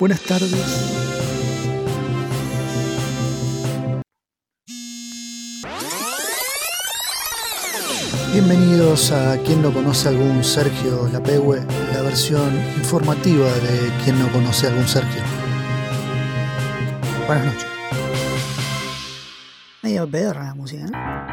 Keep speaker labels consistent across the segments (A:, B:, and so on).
A: Buenas tardes. Bienvenidos a Quien no conoce a algún Sergio Lapegue, la versión informativa de Quien no conoce a algún Sergio. Buenas noches.
B: Medio pedorra la música, ¿no?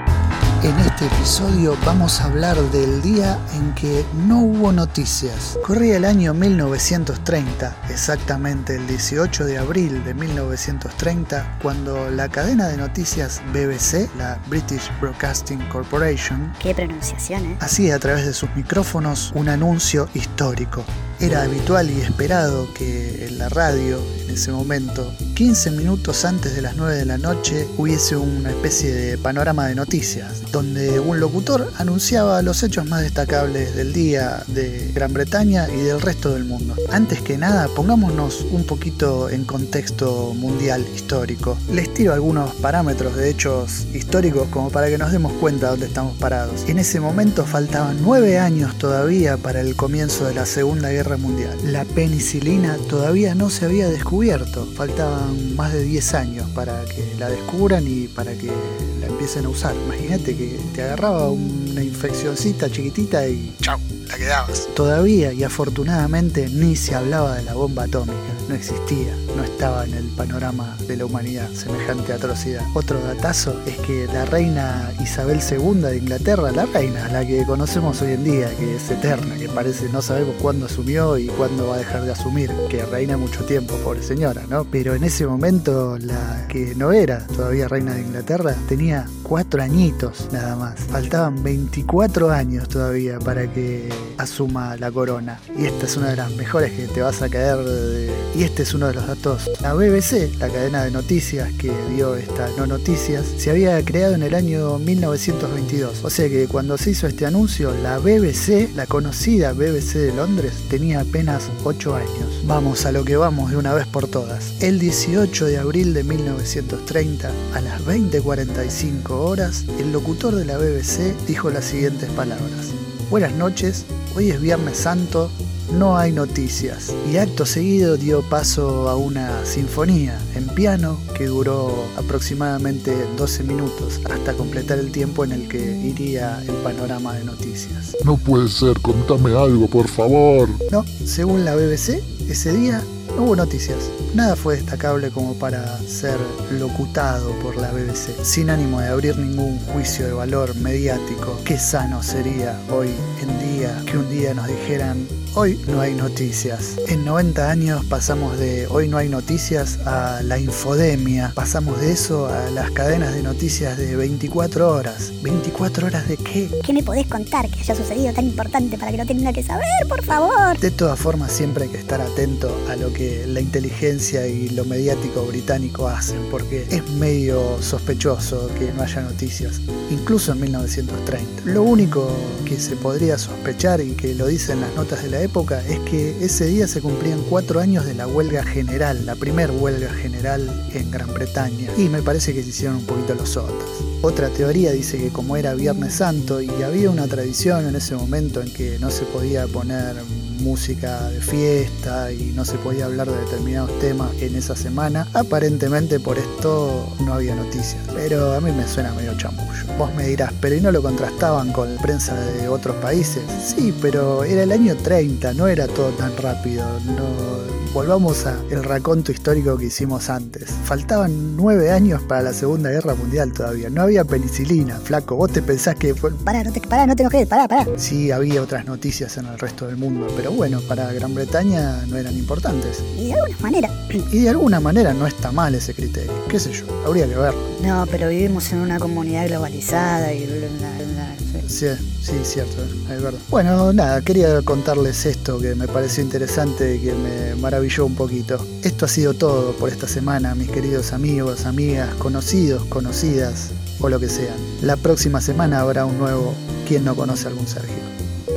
A: En este episodio vamos a hablar del día en que no hubo noticias. Corría el año 1930, exactamente el 18 de abril de 1930, cuando la cadena de noticias BBC, la British Broadcasting Corporation,
B: Qué ¿eh?
A: hacía a través de sus micrófonos un anuncio histórico. Era habitual y esperado que en la radio, en ese momento, 15 minutos antes de las 9 de la noche, hubiese una especie de panorama de noticias, donde un locutor anunciaba los hechos más destacables del día de Gran Bretaña y del resto del mundo. Antes que nada, pongámonos un poquito en contexto mundial histórico. Les tiro algunos parámetros de hechos históricos como para que nos demos cuenta de dónde estamos parados. En ese momento faltaban 9 años todavía para el comienzo de la Segunda Guerra Mundial. La penicilina todavía no se había descubierto, faltaban más de 10 años para que la descubran y para que la empiecen a usar. Imagínate que te agarraba una infeccioncita chiquitita y chau, la quedabas. Todavía y afortunadamente ni se hablaba de la bomba atómica, no existía, no estaba en el panorama de la humanidad semejante atrocidad. Otro datazo es que la reina Isabel II de Inglaterra, la reina, la que conocemos hoy en día, que es eterna, que parece no sabemos cuándo asumió y cuándo va a dejar de asumir, que reina mucho tiempo, pobre señora, ¿no? Pero en ese momento la que no era todavía reina de Inglaterra tenía cuatro añitos nada más. Faltaban 24 años todavía para que asuma la corona. Y esta es una de las mejores que te vas a caer de... Y este es uno de los datos. La BBC, la cadena de noticias que dio esta no noticias, se había creado en el año 1922. O sea que cuando se hizo este anuncio, la BBC, la conocida BBC de Londres, tenía apenas 8 años. Vamos a lo que vamos de una vez por todas. El 18 de abril de 1930, a las 20.45 horas, el locutor de la BBC dijo las siguientes palabras. Buenas noches, hoy es Viernes Santo, no hay noticias. Y acto seguido dio paso a una sinfonía en piano que duró aproximadamente 12 minutos hasta completar el tiempo en el que iría el panorama de noticias.
C: No puede ser, contame algo, por favor.
A: No, según la BBC, ese día no hubo noticias. Nada fue destacable como para ser locutado por la BBC, sin ánimo de abrir ningún juicio de valor mediático. Qué sano sería hoy en día que un día nos dijeran Hoy no hay noticias. En 90 años pasamos de hoy no hay noticias a la infodemia. Pasamos de eso a las cadenas de noticias de 24 horas. ¿24 horas de qué?
B: ¿Qué me podés contar que haya sucedido tan importante para que no tenga que saber, por favor?
A: De todas formas, siempre hay que estar atento a lo que la inteligencia y lo mediático británico hacen, porque es medio sospechoso que no haya noticias, incluso en 1930. Lo único que se podría sospechar y que lo dicen las notas de la época es que ese día se cumplían cuatro años de la huelga general, la primer huelga general en Gran Bretaña, y me parece que se hicieron un poquito los sotas. Otra teoría dice que como era Viernes Santo y había una tradición en ese momento en que no se podía poner música de fiesta y no se podía hablar de determinados temas en esa semana, aparentemente por esto no había noticias. Pero a mí me suena medio chamullo. Vos me dirás, pero ¿y no lo contrastaban con prensa de otros países? Sí, pero era el año 30, no era todo tan rápido. No, volvamos al raconto histórico que hicimos antes. Faltaban nueve años para la Segunda Guerra Mundial todavía. No había penicilina, flaco. Vos te pensás que fue...
B: Pará, no te, pará, no te enojes, pará, pará.
A: Sí, había otras noticias en el resto del mundo, pero bueno, para Gran Bretaña no eran importantes.
B: Y de alguna manera.
A: Y de alguna manera no está mal ese criterio. ¿Qué sé yo? Habría que verlo.
B: No, pero vivimos en una comunidad globalizada y... bla, bla, bla, sí.
A: Sí, cierto, es verdad. Bueno, nada, quería contarles esto que me pareció interesante y que me maravilló un poquito. Esto ha sido todo por esta semana, mis queridos amigos, amigas, conocidos, conocidas o lo que sean. La próxima semana habrá un nuevo ¿Quién no conoce a algún Sergio?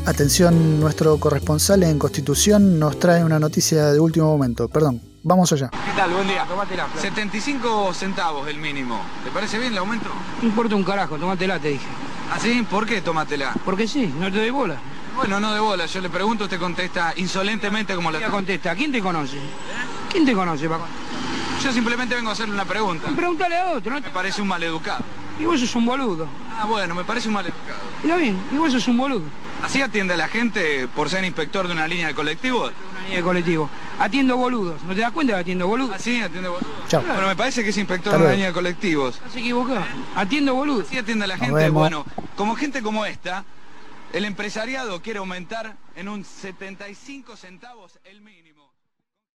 A: Atención, nuestro corresponsal en Constitución nos trae una noticia de último momento. Perdón, vamos allá.
D: ¿Qué tal? Buen día. 75 centavos el mínimo. ¿Te parece bien el aumento?
E: No importa un carajo, tómatela, te dije.
D: ¿Ah, sí? ¿Por qué tómatela?
E: Porque sí, no te doy bola.
D: Bueno, no de bola. Yo le pregunto, usted contesta insolentemente como la...
E: Contesta, ¿quién te conoce? ¿Quién te conoce para
D: Yo simplemente vengo a hacerle una pregunta.
E: Pregúntale a otro, ¿no?
D: Me parece un maleducado.
E: Y vos sos un boludo.
D: Ah, bueno, me parece un maleducado.
E: Está bien, y vos sos un boludo.
D: ¿Así atiende a la gente por ser inspector de una línea de colectivos?
E: Una línea de colectivo. Atiendo boludos. ¿No te das cuenta que atiendo boludos?
D: ¿Así atiende boludo?
A: Chao.
D: Bueno, me parece que es inspector de línea de colectivos.
E: Estás equivocado. Atiendo boludos.
D: Así atiende a la gente. Bueno, como gente como esta, el empresariado quiere aumentar en un 75 centavos el mínimo.